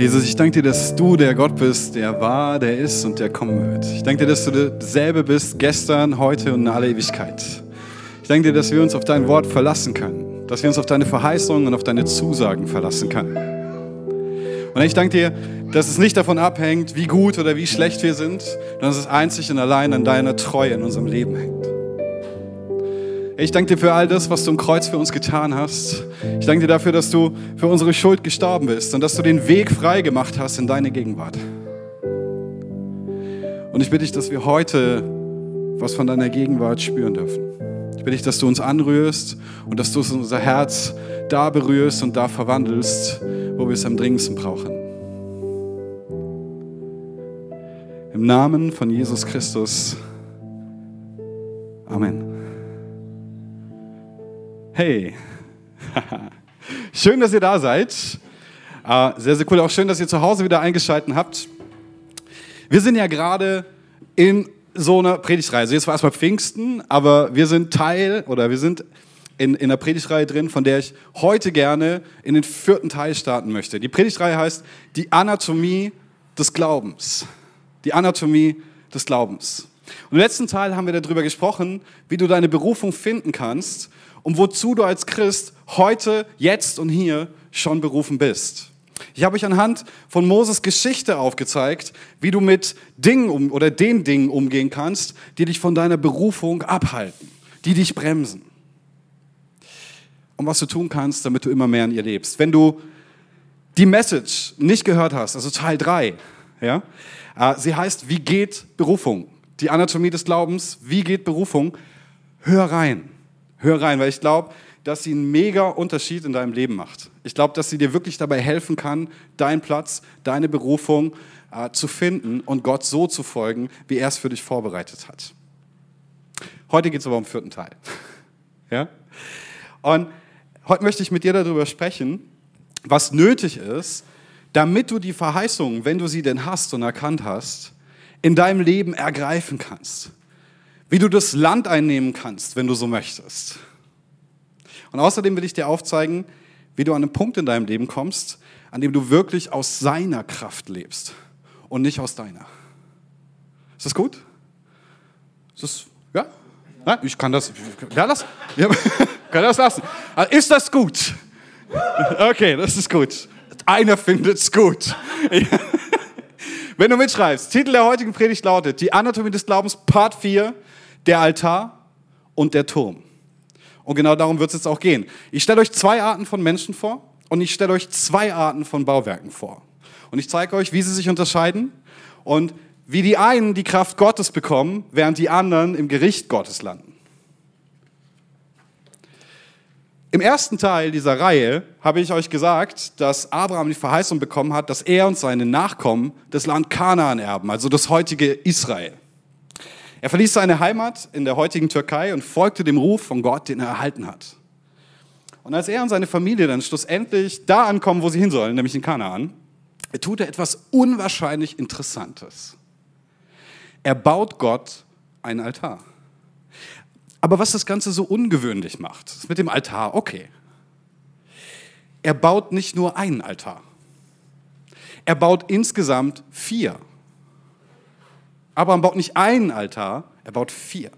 Jesus, ich danke dir, dass du der Gott bist, der war, der ist und der kommen wird. Ich danke dir, dass du derselbe bist, gestern, heute und in aller Ewigkeit. Ich danke dir, dass wir uns auf dein Wort verlassen können, dass wir uns auf deine Verheißungen und auf deine Zusagen verlassen können. Und ich danke dir, dass es nicht davon abhängt, wie gut oder wie schlecht wir sind, sondern dass es einzig und allein an deiner Treue in unserem Leben hängt. Ich danke dir für all das, was du im Kreuz für uns getan hast. Ich danke dir dafür, dass du für unsere Schuld gestorben bist und dass du den Weg frei gemacht hast in deine Gegenwart. Und ich bitte dich, dass wir heute was von deiner Gegenwart spüren dürfen. Ich bitte dich, dass du uns anrührst und dass du unser Herz da berührst und da verwandelst, wo wir es am dringendsten brauchen. Im Namen von Jesus Christus. Amen. Hey, schön, dass ihr da seid. Uh, sehr, sehr cool. Auch schön, dass ihr zu Hause wieder eingeschaltet habt. Wir sind ja gerade in so einer Predigtreihe. Also jetzt war erstmal Pfingsten, aber wir sind Teil oder wir sind in, in einer Predigtreihe drin, von der ich heute gerne in den vierten Teil starten möchte. Die Predigtreihe heißt Die Anatomie des Glaubens. Die Anatomie des Glaubens. Und im letzten Teil haben wir darüber gesprochen, wie du deine Berufung finden kannst und wozu du als Christ heute, jetzt und hier schon berufen bist. Ich habe euch anhand von Moses Geschichte aufgezeigt, wie du mit Dingen um, oder den Dingen umgehen kannst, die dich von deiner Berufung abhalten, die dich bremsen. Und was du tun kannst, damit du immer mehr in ihr lebst. Wenn du die Message nicht gehört hast, also Teil 3, ja, äh, sie heißt, wie geht Berufung? Die Anatomie des Glaubens, wie geht Berufung? Hör rein. Hör rein, weil ich glaube, dass sie einen mega Unterschied in deinem Leben macht. Ich glaube, dass sie dir wirklich dabei helfen kann, deinen Platz, deine Berufung äh, zu finden und Gott so zu folgen, wie er es für dich vorbereitet hat. Heute geht es aber um den vierten Teil. ja? Und heute möchte ich mit dir darüber sprechen, was nötig ist, damit du die Verheißungen, wenn du sie denn hast und erkannt hast, in deinem Leben ergreifen kannst wie du das Land einnehmen kannst, wenn du so möchtest. Und außerdem will ich dir aufzeigen, wie du an einen Punkt in deinem Leben kommst, an dem du wirklich aus seiner Kraft lebst und nicht aus deiner. Ist das gut? Ist das, ja? ja ich kann das, ja, das, ja, kann das lassen. Also ist das gut? Okay, das ist gut. Einer findet es gut. Wenn du mitschreibst, Titel der heutigen Predigt lautet Die Anatomie des Glaubens, Part 4, der Altar und der Turm. Und genau darum wird es jetzt auch gehen. Ich stelle euch zwei Arten von Menschen vor und ich stelle euch zwei Arten von Bauwerken vor. Und ich zeige euch, wie sie sich unterscheiden und wie die einen die Kraft Gottes bekommen, während die anderen im Gericht Gottes landen. Im ersten Teil dieser Reihe habe ich euch gesagt, dass Abraham die Verheißung bekommen hat, dass er und seine Nachkommen das Land Kanaan erben, also das heutige Israel. Er verließ seine Heimat in der heutigen Türkei und folgte dem Ruf von Gott, den er erhalten hat. Und als er und seine Familie dann schlussendlich da ankommen, wo sie hin sollen, nämlich in Kanaan, tut er etwas unwahrscheinlich Interessantes. Er baut Gott einen Altar. Aber was das Ganze so ungewöhnlich macht, ist mit dem Altar okay. Er baut nicht nur einen Altar. Er baut insgesamt vier. Abraham baut nicht einen Altar, er baut vier.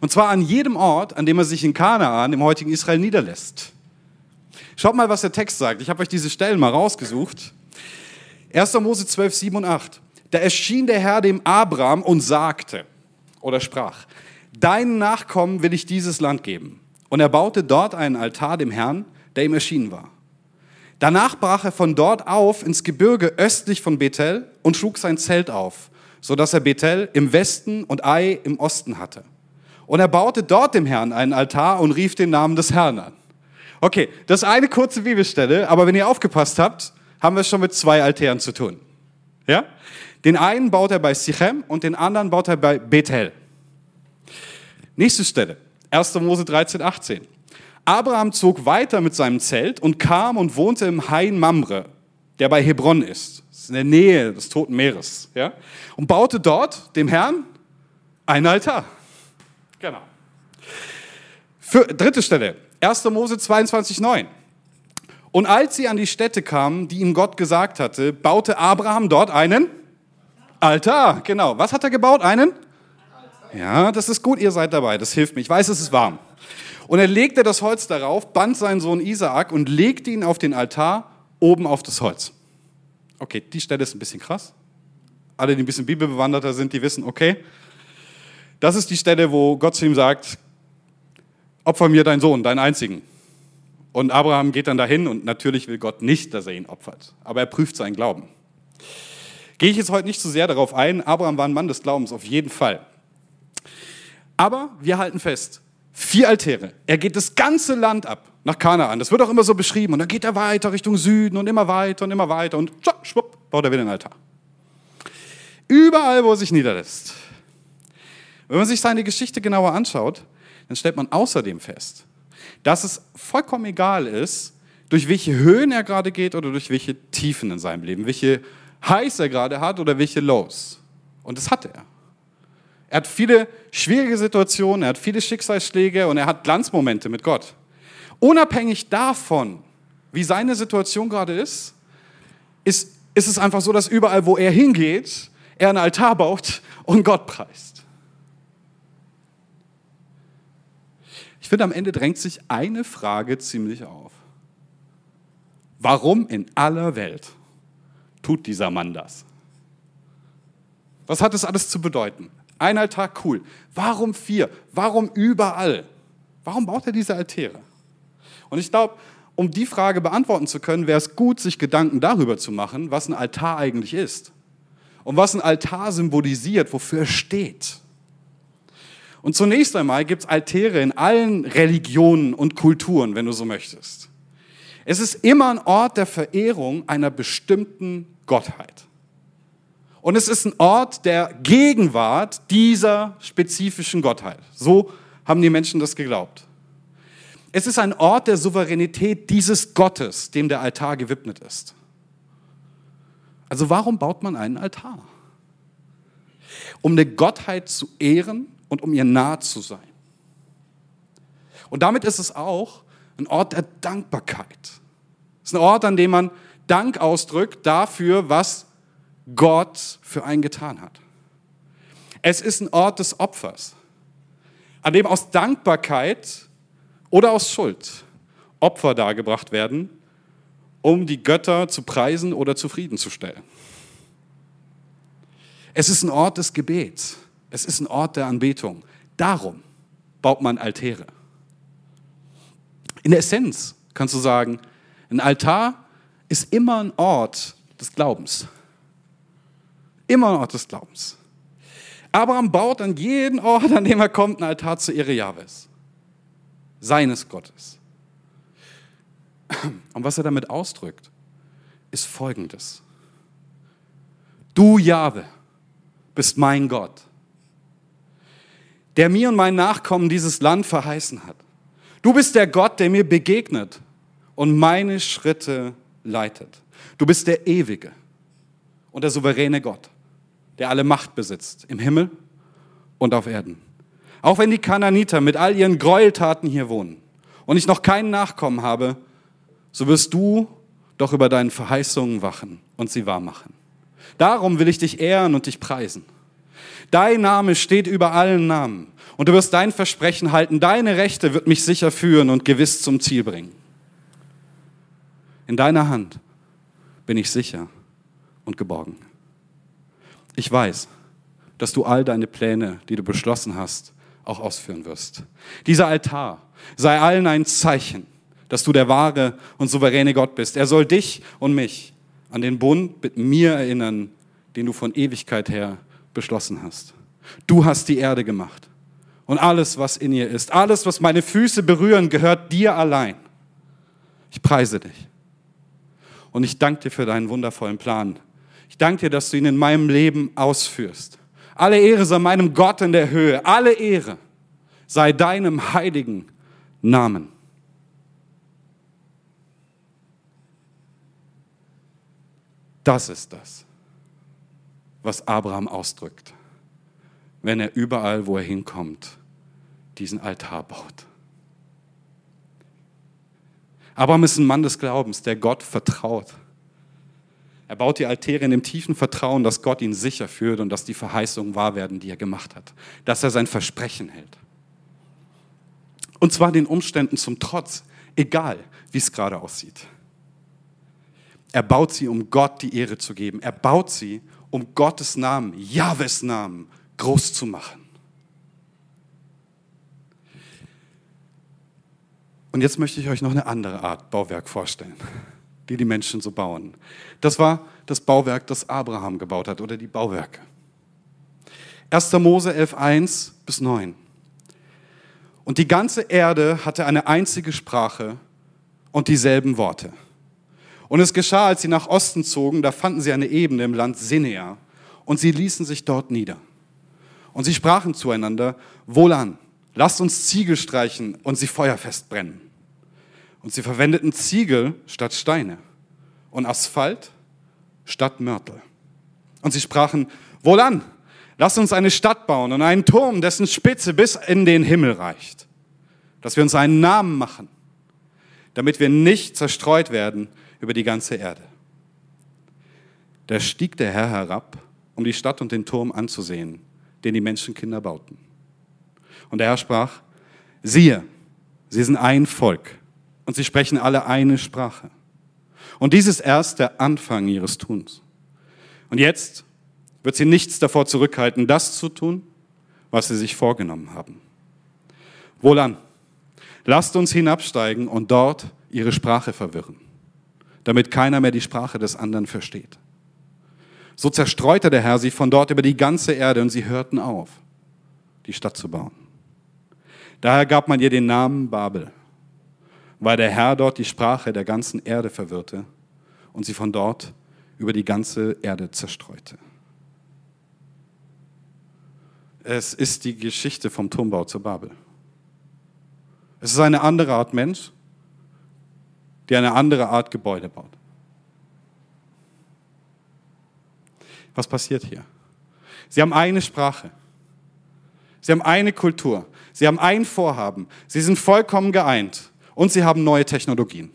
Und zwar an jedem Ort, an dem er sich in Kanaan, im heutigen Israel, niederlässt. Schaut mal, was der Text sagt. Ich habe euch diese Stellen mal rausgesucht. 1. Mose 12, 7 und 8. Da erschien der Herr dem Abraham und sagte oder sprach, deinen Nachkommen will ich dieses Land geben. Und er baute dort einen Altar dem Herrn, der ihm erschienen war. Danach brach er von dort auf ins Gebirge östlich von Bethel und schlug sein Zelt auf so dass er Bethel im Westen und Ai im Osten hatte. Und er baute dort dem Herrn einen Altar und rief den Namen des Herrn an. Okay, das ist eine kurze Bibelstelle, aber wenn ihr aufgepasst habt, haben wir es schon mit zwei Altären zu tun. Ja? Den einen baut er bei Sichem und den anderen baut er bei Bethel. Nächste Stelle, 1. Mose 13, 18. Abraham zog weiter mit seinem Zelt und kam und wohnte im Hain Mamre, der bei Hebron ist in der Nähe des Toten Meeres, ja, und baute dort dem Herrn einen Altar. Genau. Für, dritte Stelle, 1. Mose 22,9. Und als sie an die Stätte kamen, die ihm Gott gesagt hatte, baute Abraham dort einen Altar. Genau. Was hat er gebaut? Einen? Ja, das ist gut, ihr seid dabei. Das hilft mir. Ich weiß, es ist warm. Und er legte das Holz darauf, band seinen Sohn Isaak und legte ihn auf den Altar oben auf das Holz. Okay, die Stelle ist ein bisschen krass. Alle, die ein bisschen bibelbewanderter sind, die wissen, okay, das ist die Stelle, wo Gott zu ihm sagt, opfer mir deinen Sohn, deinen einzigen. Und Abraham geht dann dahin und natürlich will Gott nicht, dass er ihn opfert, aber er prüft seinen Glauben. Gehe ich jetzt heute nicht so sehr darauf ein, Abraham war ein Mann des Glaubens, auf jeden Fall. Aber wir halten fest, vier Altäre. Er geht das ganze Land ab nach Kanaan. Das wird auch immer so beschrieben. Und dann geht er weiter Richtung Süden und immer weiter und immer weiter und schwupp, baut er wieder einen Altar. Überall, wo er sich niederlässt. Wenn man sich seine Geschichte genauer anschaut, dann stellt man außerdem fest, dass es vollkommen egal ist, durch welche Höhen er gerade geht oder durch welche Tiefen in seinem Leben, welche Highs er gerade hat oder welche Lows. Und das hat er. Er hat viele schwierige Situationen, er hat viele Schicksalsschläge und er hat Glanzmomente mit Gott. Unabhängig davon, wie seine Situation gerade ist, ist, ist es einfach so, dass überall, wo er hingeht, er einen Altar baut und Gott preist. Ich finde, am Ende drängt sich eine Frage ziemlich auf. Warum in aller Welt tut dieser Mann das? Was hat das alles zu bedeuten? Ein Altar, cool. Warum vier? Warum überall? Warum baut er diese Altäre? Und ich glaube, um die Frage beantworten zu können, wäre es gut, sich Gedanken darüber zu machen, was ein Altar eigentlich ist. Und was ein Altar symbolisiert, wofür er steht. Und zunächst einmal gibt es Altäre in allen Religionen und Kulturen, wenn du so möchtest. Es ist immer ein Ort der Verehrung einer bestimmten Gottheit. Und es ist ein Ort der Gegenwart dieser spezifischen Gottheit. So haben die Menschen das geglaubt. Es ist ein Ort der Souveränität dieses Gottes, dem der Altar gewidmet ist. Also warum baut man einen Altar? Um eine Gottheit zu ehren und um ihr nahe zu sein. Und damit ist es auch ein Ort der Dankbarkeit. Es ist ein Ort, an dem man Dank ausdrückt dafür, was Gott für einen getan hat. Es ist ein Ort des Opfers, an dem aus Dankbarkeit oder aus Schuld Opfer dargebracht werden, um die Götter zu preisen oder zufriedenzustellen. Es ist ein Ort des Gebets. Es ist ein Ort der Anbetung. Darum baut man Altäre. In der Essenz kannst du sagen, ein Altar ist immer ein Ort des Glaubens. Immer ein Ort des Glaubens. Abraham baut an jeden Ort, an dem er kommt, einen Altar zur Ehre Jahwes, seines Gottes. Und was er damit ausdrückt, ist folgendes. Du, Jahwe, bist mein Gott, der mir und meinen Nachkommen dieses Land verheißen hat. Du bist der Gott, der mir begegnet und meine Schritte leitet. Du bist der ewige und der souveräne Gott der alle Macht besitzt, im Himmel und auf Erden. Auch wenn die Kananiter mit all ihren Gräueltaten hier wohnen und ich noch keinen Nachkommen habe, so wirst du doch über deinen Verheißungen wachen und sie wahrmachen. Darum will ich dich ehren und dich preisen. Dein Name steht über allen Namen und du wirst dein Versprechen halten. Deine Rechte wird mich sicher führen und gewiss zum Ziel bringen. In deiner Hand bin ich sicher und geborgen. Ich weiß, dass du all deine Pläne, die du beschlossen hast, auch ausführen wirst. Dieser Altar sei allen ein Zeichen, dass du der wahre und souveräne Gott bist. Er soll dich und mich an den Bund mit mir erinnern, den du von Ewigkeit her beschlossen hast. Du hast die Erde gemacht und alles, was in ihr ist, alles, was meine Füße berühren, gehört dir allein. Ich preise dich und ich danke dir für deinen wundervollen Plan, ich danke dir, dass du ihn in meinem Leben ausführst. Alle Ehre sei meinem Gott in der Höhe. Alle Ehre sei deinem heiligen Namen. Das ist das, was Abraham ausdrückt, wenn er überall, wo er hinkommt, diesen Altar baut. Abraham ist ein Mann des Glaubens, der Gott vertraut. Er baut die Altäre in dem tiefen Vertrauen, dass Gott ihn sicher führt und dass die Verheißungen wahr werden, die er gemacht hat. Dass er sein Versprechen hält. Und zwar den Umständen zum Trotz, egal wie es gerade aussieht. Er baut sie, um Gott die Ehre zu geben. Er baut sie, um Gottes Namen, Jahwes Namen, groß zu machen. Und jetzt möchte ich euch noch eine andere Art Bauwerk vorstellen, die die Menschen so bauen. Das war das Bauwerk, das Abraham gebaut hat oder die Bauwerke. 1. Mose 11, 1 bis 9. Und die ganze Erde hatte eine einzige Sprache und dieselben Worte. Und es geschah, als sie nach Osten zogen, da fanden sie eine Ebene im Land Sinea und sie ließen sich dort nieder. Und sie sprachen zueinander, wohlan, lasst uns Ziegel streichen und sie feuerfest brennen. Und sie verwendeten Ziegel statt Steine und Asphalt statt Mörtel. Und sie sprachen, wohlan, lasst uns eine Stadt bauen und einen Turm, dessen Spitze bis in den Himmel reicht, dass wir uns einen Namen machen, damit wir nicht zerstreut werden über die ganze Erde. Da stieg der Herr herab, um die Stadt und den Turm anzusehen, den die Menschenkinder bauten. Und der Herr sprach, siehe, sie sind ein Volk und sie sprechen alle eine Sprache. Und dies ist erst der Anfang ihres Tuns. Und jetzt wird sie nichts davor zurückhalten, das zu tun, was sie sich vorgenommen haben. Wohlan, lasst uns hinabsteigen und dort ihre Sprache verwirren, damit keiner mehr die Sprache des anderen versteht. So zerstreute der Herr sie von dort über die ganze Erde und sie hörten auf, die Stadt zu bauen. Daher gab man ihr den Namen Babel, weil der Herr dort die Sprache der ganzen Erde verwirrte und sie von dort über die ganze Erde zerstreute. Es ist die Geschichte vom Turmbau zu Babel. Es ist eine andere Art Mensch, die eine andere Art Gebäude baut. Was passiert hier? Sie haben eine Sprache. Sie haben eine Kultur. Sie haben ein Vorhaben. Sie sind vollkommen geeint. Und sie haben neue Technologien.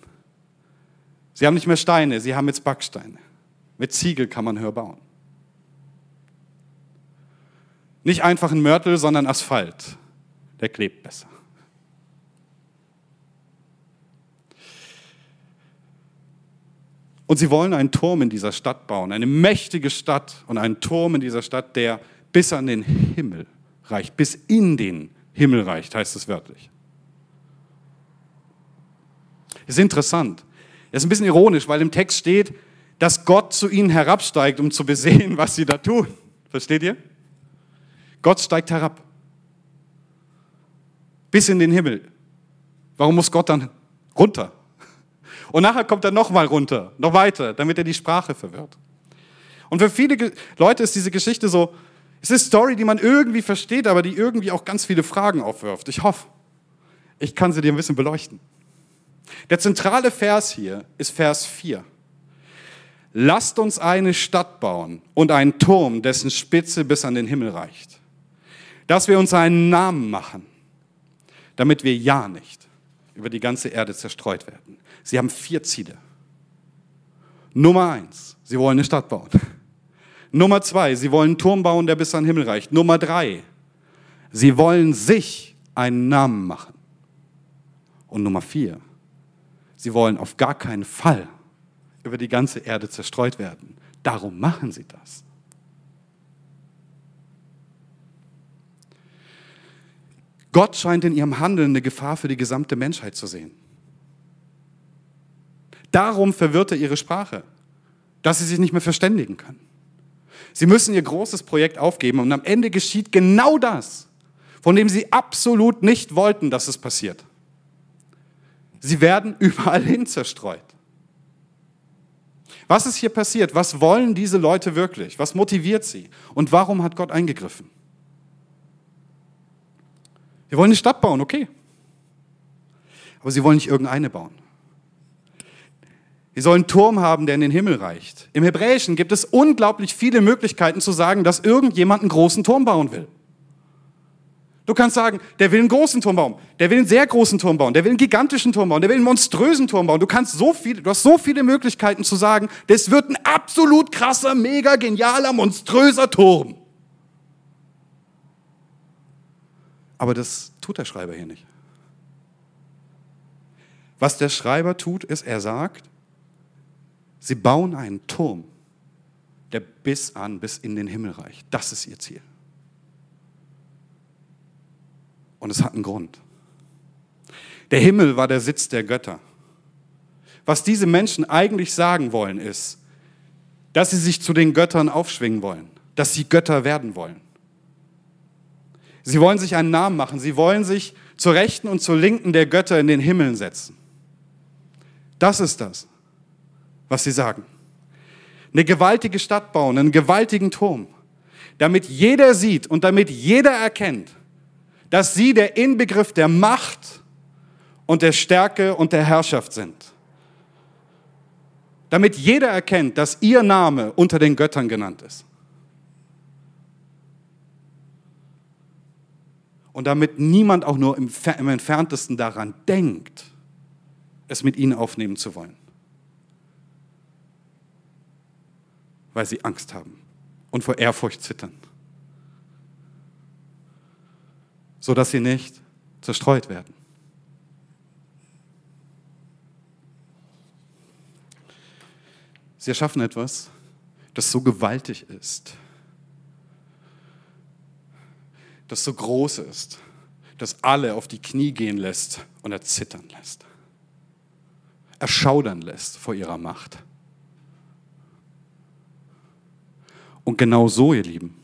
Sie haben nicht mehr Steine, sie haben jetzt Backsteine. Mit Ziegel kann man höher bauen. Nicht einfach ein Mörtel, sondern Asphalt. Der klebt besser. Und sie wollen einen Turm in dieser Stadt bauen, eine mächtige Stadt und einen Turm in dieser Stadt, der bis an den Himmel reicht, bis in den Himmel reicht, heißt es wörtlich. Ist interessant. Ist ein bisschen ironisch, weil im Text steht, dass Gott zu ihnen herabsteigt, um zu besehen, was sie da tun. Versteht ihr? Gott steigt herab. Bis in den Himmel. Warum muss Gott dann runter? Und nachher kommt er nochmal runter, noch weiter, damit er die Sprache verwirrt. Und für viele Leute ist diese Geschichte so, es ist eine Story, die man irgendwie versteht, aber die irgendwie auch ganz viele Fragen aufwirft. Ich hoffe, ich kann sie dir ein bisschen beleuchten. Der zentrale Vers hier ist Vers 4. Lasst uns eine Stadt bauen und einen Turm, dessen Spitze bis an den Himmel reicht. Dass wir uns einen Namen machen, damit wir ja nicht über die ganze Erde zerstreut werden. Sie haben vier Ziele. Nummer eins, sie wollen eine Stadt bauen. Nummer zwei, sie wollen einen Turm bauen, der bis an den Himmel reicht. Nummer drei, sie wollen sich einen Namen machen. Und Nummer vier, Sie wollen auf gar keinen Fall über die ganze Erde zerstreut werden. Darum machen sie das. Gott scheint in ihrem Handeln eine Gefahr für die gesamte Menschheit zu sehen. Darum verwirrt er ihre Sprache, dass sie sich nicht mehr verständigen können. Sie müssen ihr großes Projekt aufgeben und am Ende geschieht genau das, von dem sie absolut nicht wollten, dass es passiert. Sie werden überall hin zerstreut. Was ist hier passiert? Was wollen diese Leute wirklich? Was motiviert sie? Und warum hat Gott eingegriffen? Wir wollen eine Stadt bauen, okay. Aber sie wollen nicht irgendeine bauen. Sie sollen einen Turm haben, der in den Himmel reicht. Im Hebräischen gibt es unglaublich viele Möglichkeiten zu sagen, dass irgendjemand einen großen Turm bauen will. Du kannst sagen, der will einen großen Turm bauen, der will einen sehr großen Turm bauen, der will einen gigantischen Turm bauen, der will einen monströsen Turm bauen. Du kannst so viel, du hast so viele Möglichkeiten zu sagen, das wird ein absolut krasser, mega genialer, monströser Turm. Aber das tut der Schreiber hier nicht. Was der Schreiber tut, ist, er sagt, sie bauen einen Turm, der bis an, bis in den Himmel reicht. Das ist ihr Ziel. Und es hat einen Grund. Der Himmel war der Sitz der Götter. Was diese Menschen eigentlich sagen wollen, ist, dass sie sich zu den Göttern aufschwingen wollen, dass sie Götter werden wollen. Sie wollen sich einen Namen machen, sie wollen sich zur Rechten und zur Linken der Götter in den Himmeln setzen. Das ist das, was sie sagen. Eine gewaltige Stadt bauen, einen gewaltigen Turm, damit jeder sieht und damit jeder erkennt, dass sie der Inbegriff der Macht und der Stärke und der Herrschaft sind. Damit jeder erkennt, dass ihr Name unter den Göttern genannt ist. Und damit niemand auch nur im, im entferntesten daran denkt, es mit ihnen aufnehmen zu wollen. Weil sie Angst haben und vor Ehrfurcht zittern. Sodass sie nicht zerstreut werden. Sie erschaffen etwas, das so gewaltig ist, das so groß ist, das alle auf die Knie gehen lässt und erzittern lässt, erschaudern lässt vor ihrer Macht. Und genau so, ihr Lieben,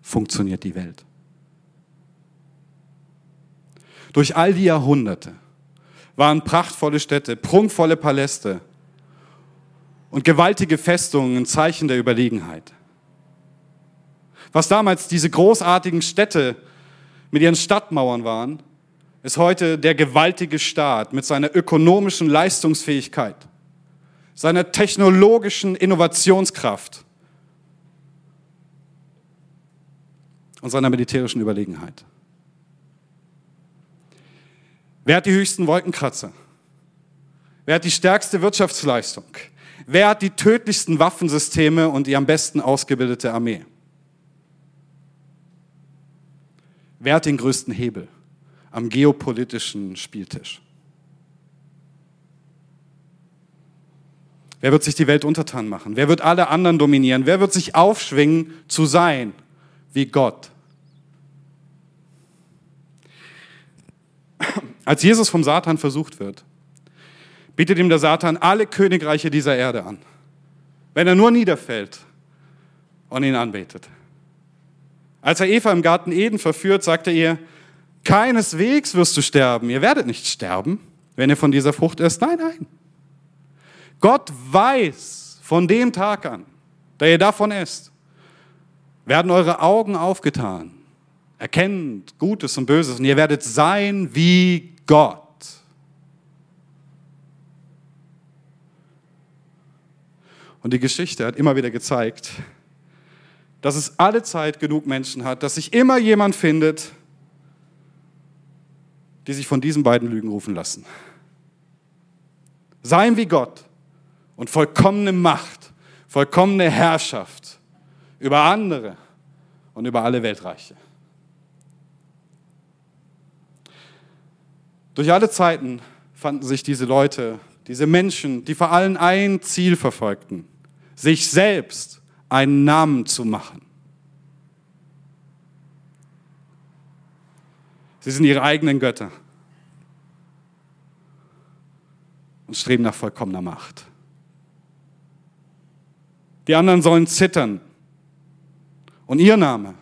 funktioniert die Welt. Durch all die Jahrhunderte waren prachtvolle Städte, prunkvolle Paläste und gewaltige Festungen ein Zeichen der Überlegenheit. Was damals diese großartigen Städte mit ihren Stadtmauern waren, ist heute der gewaltige Staat mit seiner ökonomischen Leistungsfähigkeit, seiner technologischen Innovationskraft und seiner militärischen Überlegenheit. Wer hat die höchsten Wolkenkratzer? Wer hat die stärkste Wirtschaftsleistung? Wer hat die tödlichsten Waffensysteme und die am besten ausgebildete Armee? Wer hat den größten Hebel am geopolitischen Spieltisch? Wer wird sich die Welt untertan machen? Wer wird alle anderen dominieren? Wer wird sich aufschwingen zu sein wie Gott? Als Jesus vom Satan versucht wird, bietet ihm der Satan alle Königreiche dieser Erde an. Wenn er nur niederfällt und ihn anbetet. Als er Eva im Garten Eden verführt, sagte er ihr, keineswegs wirst du sterben. Ihr werdet nicht sterben, wenn ihr von dieser Frucht esst. Nein, nein. Gott weiß von dem Tag an, da ihr davon esst, werden eure Augen aufgetan. Erkennt Gutes und Böses und ihr werdet sein wie Gott. Und die Geschichte hat immer wieder gezeigt, dass es alle Zeit genug Menschen hat, dass sich immer jemand findet, die sich von diesen beiden Lügen rufen lassen. Sein wie Gott und vollkommene Macht, vollkommene Herrschaft über andere und über alle Weltreiche. Durch alle Zeiten fanden sich diese Leute, diese Menschen, die vor allem ein Ziel verfolgten, sich selbst einen Namen zu machen. Sie sind ihre eigenen Götter und streben nach vollkommener Macht. Die anderen sollen zittern und ihr Name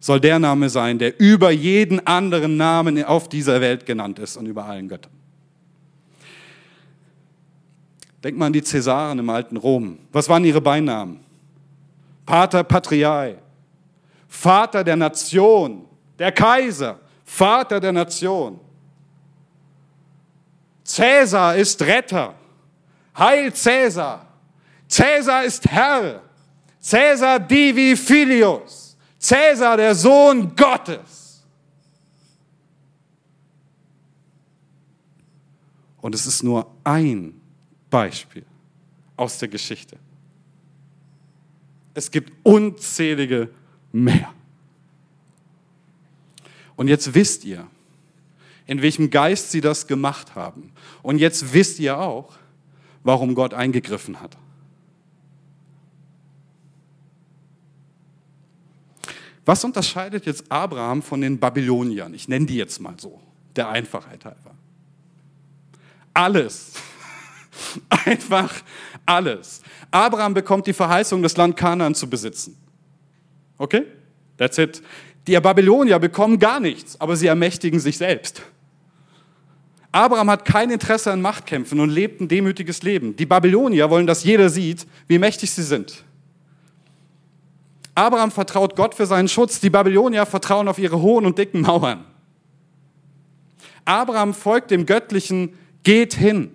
soll der Name sein, der über jeden anderen Namen auf dieser Welt genannt ist und über allen Göttern. Denk mal an die Cäsaren im alten Rom. Was waren ihre Beinamen? Pater Patriae, Vater der Nation, der Kaiser, Vater der Nation. Cäsar ist Retter. Heil Cäsar. Cäsar ist Herr. Cäsar divi filius. Cäsar, der Sohn Gottes. Und es ist nur ein Beispiel aus der Geschichte. Es gibt unzählige mehr. Und jetzt wisst ihr, in welchem Geist sie das gemacht haben. Und jetzt wisst ihr auch, warum Gott eingegriffen hat. Was unterscheidet jetzt Abraham von den Babyloniern? Ich nenne die jetzt mal so, der Einfachheit halber. Alles. Einfach alles. Abraham bekommt die Verheißung, das Land Kanaan zu besitzen. Okay? That's it. Die Babylonier bekommen gar nichts, aber sie ermächtigen sich selbst. Abraham hat kein Interesse an Machtkämpfen und lebt ein demütiges Leben. Die Babylonier wollen, dass jeder sieht, wie mächtig sie sind. Abraham vertraut Gott für seinen Schutz, die Babylonier vertrauen auf ihre hohen und dicken Mauern. Abraham folgt dem göttlichen Geht hin.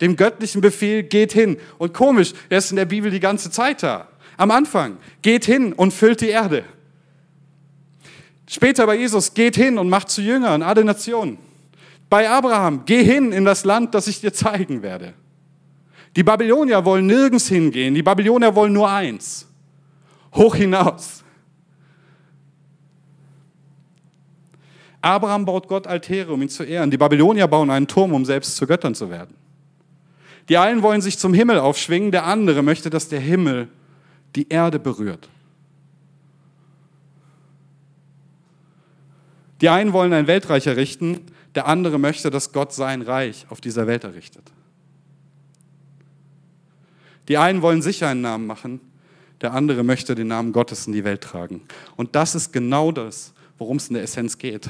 Dem göttlichen Befehl geht hin. Und komisch, er ist in der Bibel die ganze Zeit da. Am Anfang, geht hin und füllt die Erde. Später bei Jesus, geht hin und macht zu Jüngern alle Nationen. Bei Abraham, geh hin in das Land, das ich dir zeigen werde. Die Babylonier wollen nirgends hingehen. Die Babylonier wollen nur eins. Hoch hinaus. Abraham baut Gott Altäre, um ihn zu ehren. Die Babylonier bauen einen Turm, um selbst zu Göttern zu werden. Die einen wollen sich zum Himmel aufschwingen, der andere möchte, dass der Himmel die Erde berührt. Die einen wollen ein Weltreich errichten, der andere möchte, dass Gott sein Reich auf dieser Welt errichtet. Die einen wollen sich einen Namen machen, der andere möchte den Namen Gottes in die Welt tragen. Und das ist genau das, worum es in der Essenz geht.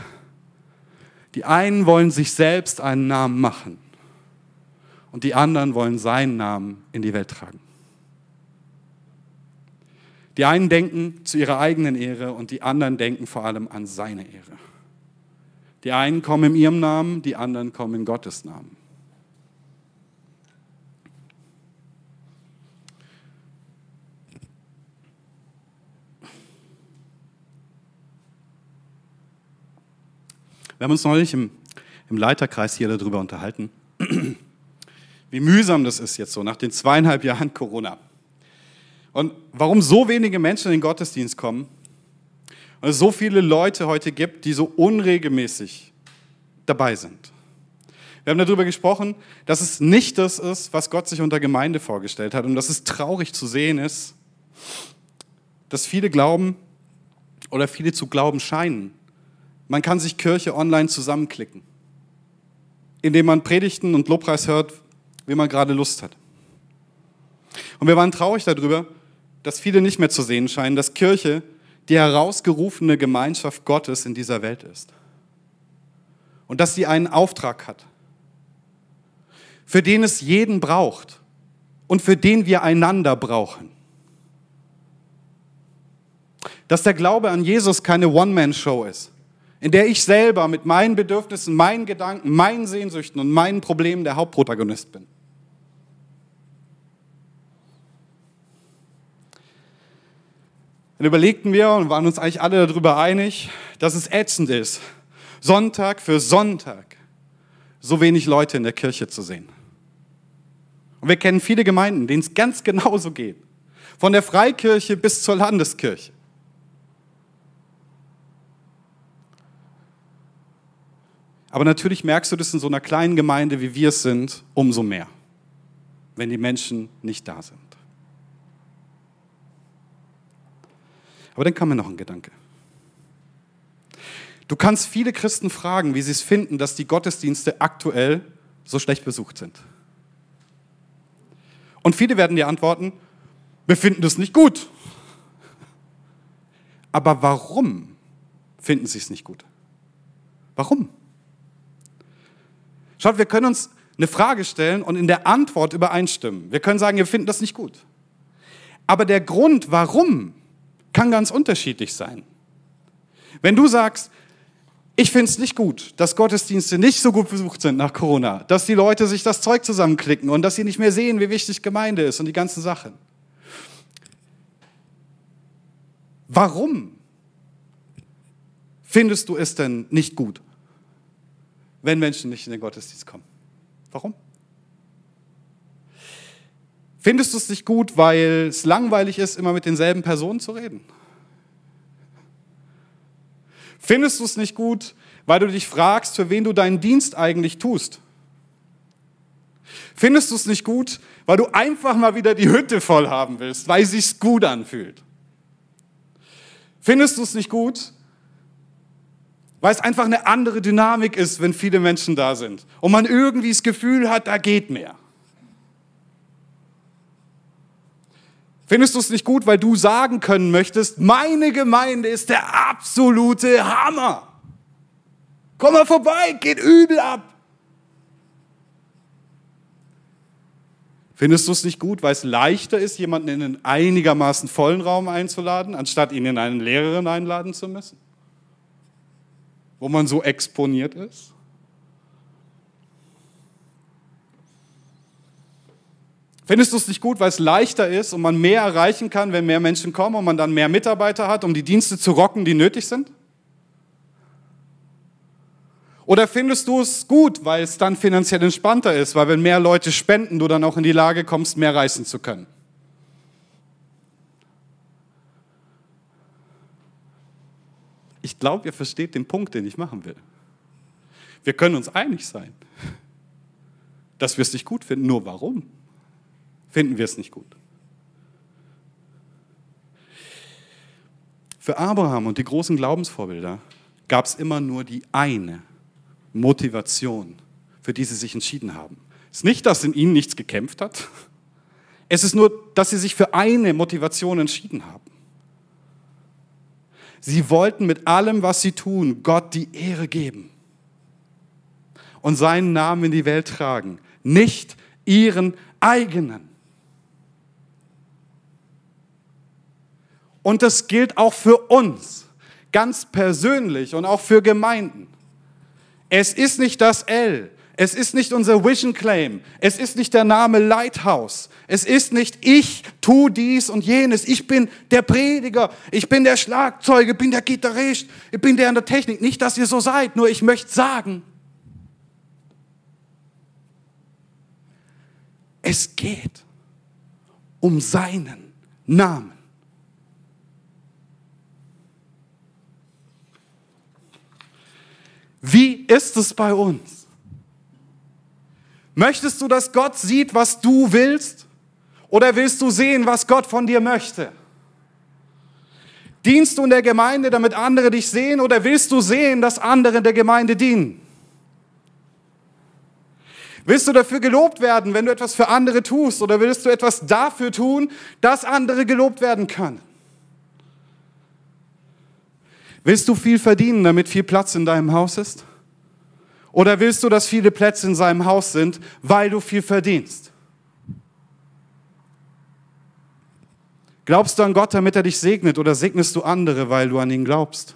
Die einen wollen sich selbst einen Namen machen und die anderen wollen seinen Namen in die Welt tragen. Die einen denken zu ihrer eigenen Ehre und die anderen denken vor allem an seine Ehre. Die einen kommen in ihrem Namen, die anderen kommen in Gottes Namen. Wir haben uns neulich im, im Leiterkreis hier darüber unterhalten, wie mühsam das ist jetzt so nach den zweieinhalb Jahren Corona. Und warum so wenige Menschen in den Gottesdienst kommen und es so viele Leute heute gibt, die so unregelmäßig dabei sind. Wir haben darüber gesprochen, dass es nicht das ist, was Gott sich unter Gemeinde vorgestellt hat und dass es traurig zu sehen ist, dass viele glauben oder viele zu glauben scheinen, man kann sich Kirche online zusammenklicken, indem man Predigten und Lobpreis hört, wie man gerade Lust hat. Und wir waren traurig darüber, dass viele nicht mehr zu sehen scheinen, dass Kirche die herausgerufene Gemeinschaft Gottes in dieser Welt ist. Und dass sie einen Auftrag hat, für den es jeden braucht und für den wir einander brauchen. Dass der Glaube an Jesus keine One-Man-Show ist, in der ich selber mit meinen Bedürfnissen, meinen Gedanken, meinen Sehnsüchten und meinen Problemen der Hauptprotagonist bin. Dann überlegten wir und waren uns eigentlich alle darüber einig, dass es ätzend ist, Sonntag für Sonntag so wenig Leute in der Kirche zu sehen. Und wir kennen viele Gemeinden, denen es ganz genauso geht. Von der Freikirche bis zur Landeskirche. Aber natürlich merkst du das in so einer kleinen Gemeinde, wie wir es sind, umso mehr, wenn die Menschen nicht da sind. Aber dann kam mir noch ein Gedanke. Du kannst viele Christen fragen, wie sie es finden, dass die Gottesdienste aktuell so schlecht besucht sind. Und viele werden dir antworten, wir finden das nicht gut. Aber warum finden sie es nicht gut? Warum? Schaut, wir können uns eine Frage stellen und in der Antwort übereinstimmen. Wir können sagen, wir finden das nicht gut. Aber der Grund, warum kann ganz unterschiedlich sein. Wenn du sagst, ich finde es nicht gut, dass Gottesdienste nicht so gut besucht sind nach Corona, dass die Leute sich das Zeug zusammenklicken und dass sie nicht mehr sehen, wie wichtig Gemeinde ist und die ganzen Sachen. Warum findest du es denn nicht gut? Wenn Menschen nicht in den Gottesdienst kommen. Warum? Findest du es nicht gut, weil es langweilig ist, immer mit denselben Personen zu reden? Findest du es nicht gut, weil du dich fragst, für wen du deinen Dienst eigentlich tust? Findest du es nicht gut, weil du einfach mal wieder die Hütte voll haben willst, weil es sich gut anfühlt? Findest du es nicht gut, weil es einfach eine andere Dynamik ist, wenn viele Menschen da sind und man irgendwie das Gefühl hat, da geht mehr? Findest du es nicht gut, weil du sagen können möchtest, meine Gemeinde ist der absolute Hammer. Komm mal vorbei, geht übel ab. Findest du es nicht gut, weil es leichter ist, jemanden in einen einigermaßen vollen Raum einzuladen, anstatt ihn in einen leeren einladen zu müssen? Wo man so exponiert ist? Findest du es nicht gut, weil es leichter ist und man mehr erreichen kann, wenn mehr Menschen kommen und man dann mehr Mitarbeiter hat, um die Dienste zu rocken, die nötig sind? Oder findest du es gut, weil es dann finanziell entspannter ist, weil wenn mehr Leute spenden, du dann auch in die Lage kommst, mehr reißen zu können? Ich glaube, ihr versteht den Punkt, den ich machen will. Wir können uns einig sein, dass wir es nicht gut finden. Nur warum? finden wir es nicht gut. Für Abraham und die großen Glaubensvorbilder gab es immer nur die eine Motivation, für die sie sich entschieden haben. Es ist nicht, dass in ihnen nichts gekämpft hat. Es ist nur, dass sie sich für eine Motivation entschieden haben. Sie wollten mit allem, was sie tun, Gott die Ehre geben und seinen Namen in die Welt tragen, nicht ihren eigenen. Und das gilt auch für uns, ganz persönlich und auch für Gemeinden. Es ist nicht das L, es ist nicht unser Vision Claim, es ist nicht der Name Lighthouse, es ist nicht ich tu dies und jenes, ich bin der Prediger, ich bin der Schlagzeuger, ich bin der Gitarrist, ich bin der in der Technik. Nicht, dass ihr so seid, nur ich möchte sagen, es geht um seinen Namen. Wie ist es bei uns? Möchtest du, dass Gott sieht, was du willst? Oder willst du sehen, was Gott von dir möchte? Dienst du in der Gemeinde, damit andere dich sehen? Oder willst du sehen, dass andere in der Gemeinde dienen? Willst du dafür gelobt werden, wenn du etwas für andere tust? Oder willst du etwas dafür tun, dass andere gelobt werden können? Willst du viel verdienen, damit viel Platz in deinem Haus ist? Oder willst du, dass viele Plätze in seinem Haus sind, weil du viel verdienst? Glaubst du an Gott, damit er dich segnet, oder segnest du andere, weil du an ihn glaubst?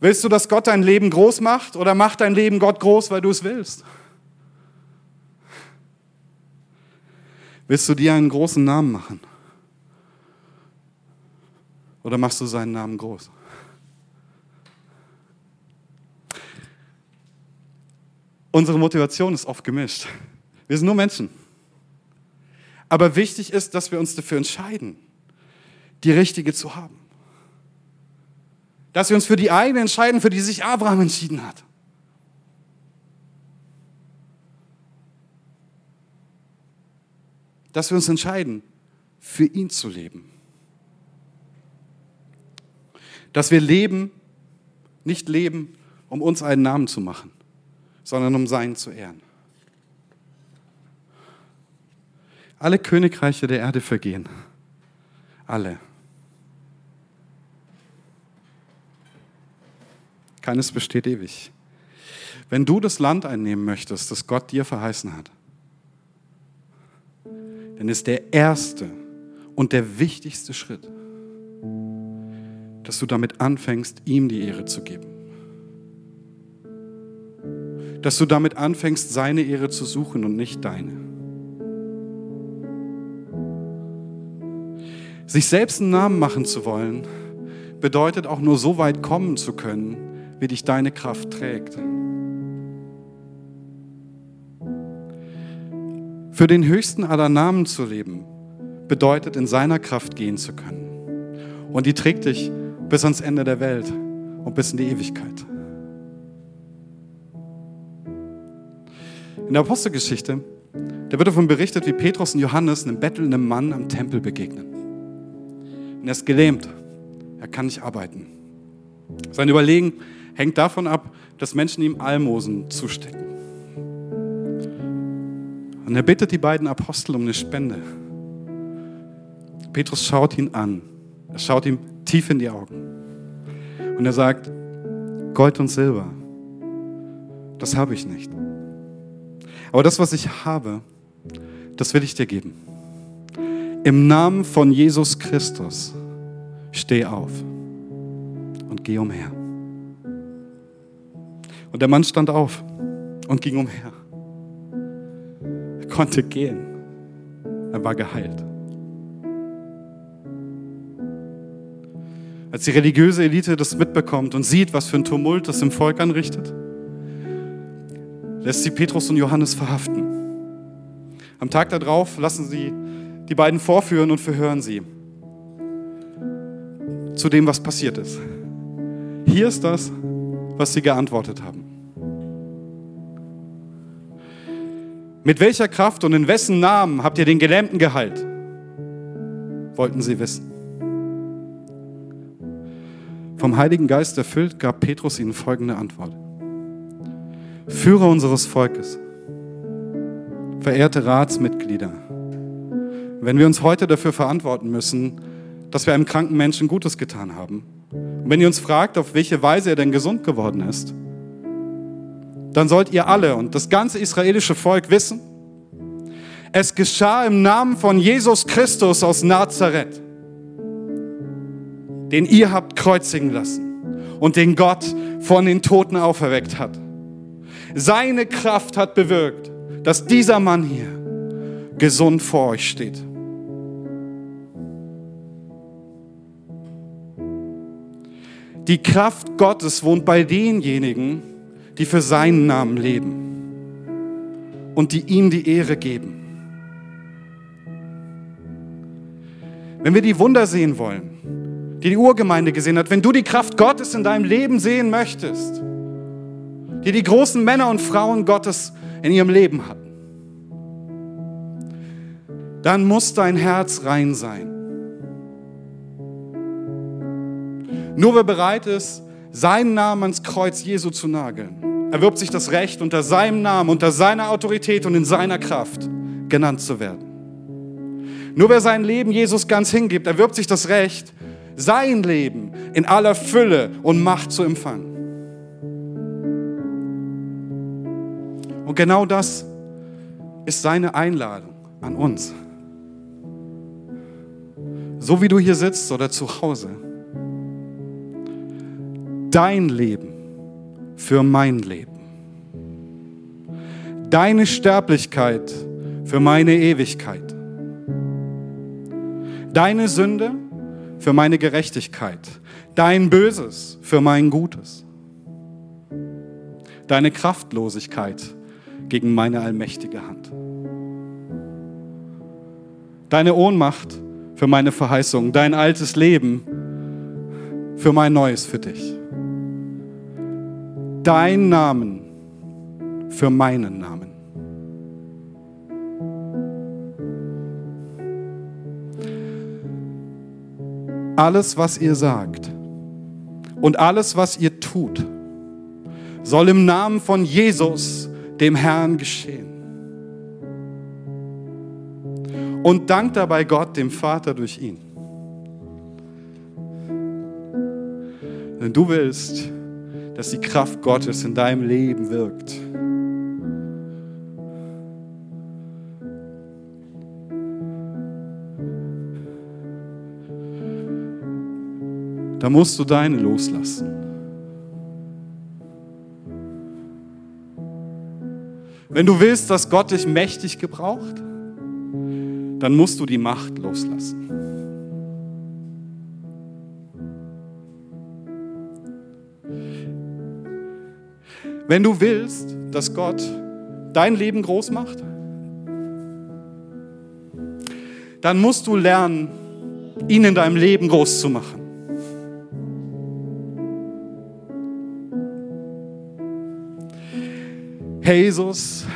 Willst du, dass Gott dein Leben groß macht, oder macht dein Leben Gott groß, weil du es willst? Willst du dir einen großen Namen machen? Oder machst du seinen Namen groß? Unsere Motivation ist oft gemischt. Wir sind nur Menschen. Aber wichtig ist, dass wir uns dafür entscheiden, die richtige zu haben. Dass wir uns für die eine entscheiden, für die sich Abraham entschieden hat. Dass wir uns entscheiden, für ihn zu leben dass wir leben, nicht leben, um uns einen Namen zu machen, sondern um seinen zu ehren. Alle Königreiche der Erde vergehen. Alle. Keines besteht ewig. Wenn du das Land einnehmen möchtest, das Gott dir verheißen hat, dann ist der erste und der wichtigste Schritt, dass du damit anfängst, ihm die Ehre zu geben. Dass du damit anfängst, seine Ehre zu suchen und nicht deine. Sich selbst einen Namen machen zu wollen, bedeutet auch nur so weit kommen zu können, wie dich deine Kraft trägt. Für den höchsten aller Namen zu leben, bedeutet in seiner Kraft gehen zu können. Und die trägt dich bis ans Ende der Welt und bis in die Ewigkeit. In der Apostelgeschichte, da wird davon berichtet, wie Petrus und Johannes einem bettelnden Mann am Tempel begegnen. Und er ist gelähmt. Er kann nicht arbeiten. Sein Überlegen hängt davon ab, dass Menschen ihm Almosen zustecken. Und er bittet die beiden Apostel um eine Spende. Petrus schaut ihn an. Er schaut ihm tief in die Augen. Und er sagt, Gold und Silber, das habe ich nicht. Aber das, was ich habe, das will ich dir geben. Im Namen von Jesus Christus, steh auf und geh umher. Und der Mann stand auf und ging umher konnte gehen. Er war geheilt. Als die religiöse Elite das mitbekommt und sieht, was für ein Tumult das im Volk anrichtet, lässt sie Petrus und Johannes verhaften. Am Tag darauf lassen sie die beiden vorführen und verhören sie zu dem, was passiert ist. Hier ist das, was sie geantwortet haben. Mit welcher Kraft und in wessen Namen habt ihr den Gelähmten geheilt? Wollten sie wissen. Vom Heiligen Geist erfüllt, gab Petrus ihnen folgende Antwort. Führer unseres Volkes, verehrte Ratsmitglieder, wenn wir uns heute dafür verantworten müssen, dass wir einem kranken Menschen Gutes getan haben, und wenn ihr uns fragt, auf welche Weise er denn gesund geworden ist, dann sollt ihr alle und das ganze israelische Volk wissen, es geschah im Namen von Jesus Christus aus Nazareth, den ihr habt kreuzigen lassen und den Gott von den Toten auferweckt hat. Seine Kraft hat bewirkt, dass dieser Mann hier gesund vor euch steht. Die Kraft Gottes wohnt bei denjenigen, die für seinen Namen leben und die ihm die Ehre geben. Wenn wir die Wunder sehen wollen, die die Urgemeinde gesehen hat, wenn du die Kraft Gottes in deinem Leben sehen möchtest, die die großen Männer und Frauen Gottes in ihrem Leben hatten, dann muss dein Herz rein sein. Nur wer bereit ist, seinen Namen ans Kreuz Jesu zu nageln, erwirbt sich das Recht, unter seinem Namen, unter seiner Autorität und in seiner Kraft genannt zu werden. Nur wer sein Leben Jesus ganz hingibt, erwirbt sich das Recht, sein Leben in aller Fülle und Macht zu empfangen. Und genau das ist seine Einladung an uns. So wie du hier sitzt oder zu Hause, dein Leben für mein Leben. Deine Sterblichkeit für meine Ewigkeit. Deine Sünde für meine Gerechtigkeit. Dein Böses für mein Gutes. Deine Kraftlosigkeit gegen meine allmächtige Hand. Deine Ohnmacht für meine Verheißung. Dein altes Leben für mein neues für dich dein Namen für meinen Namen. Alles, was ihr sagt und alles, was ihr tut, soll im Namen von Jesus, dem Herrn, geschehen. Und dankt dabei Gott, dem Vater, durch ihn. Wenn du willst, dass die Kraft Gottes in deinem Leben wirkt. Da musst du deine loslassen. Wenn du willst, dass Gott dich mächtig gebraucht, dann musst du die Macht loslassen. Wenn du willst, dass Gott dein Leben groß macht, dann musst du lernen, ihn in deinem Leben groß zu machen. Jesus,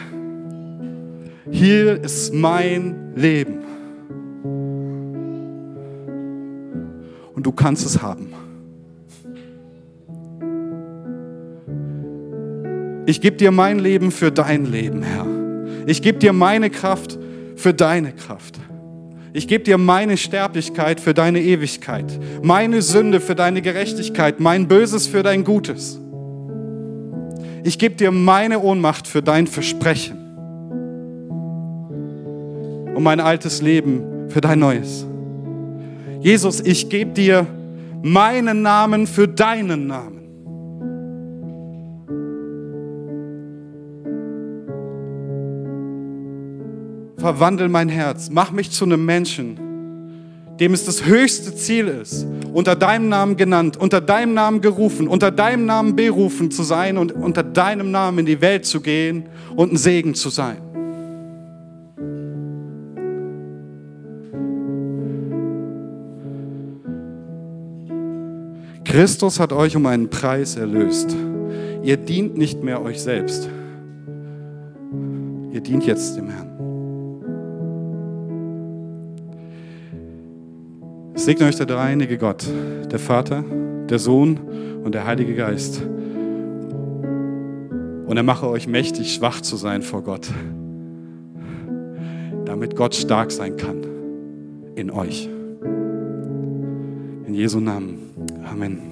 hier ist mein Leben. Und du kannst es haben. Ich gebe dir mein Leben für dein Leben, Herr. Ich gebe dir meine Kraft für deine Kraft. Ich gebe dir meine Sterblichkeit für deine Ewigkeit, meine Sünde für deine Gerechtigkeit, mein Böses für dein Gutes. Ich gebe dir meine Ohnmacht für dein Versprechen und mein altes Leben für dein neues. Jesus, ich gebe dir meinen Namen für deinen Namen. Verwandel mein Herz, mach mich zu einem Menschen, dem es das höchste Ziel ist, unter deinem Namen genannt, unter deinem Namen gerufen, unter deinem Namen berufen zu sein und unter deinem Namen in die Welt zu gehen und ein Segen zu sein. Christus hat euch um einen Preis erlöst. Ihr dient nicht mehr euch selbst. Ihr dient jetzt dem Herrn. Segne euch der dreieinige Gott, der Vater, der Sohn und der Heilige Geist. Und er mache euch mächtig, schwach zu sein vor Gott, damit Gott stark sein kann in euch. In Jesu Namen. Amen.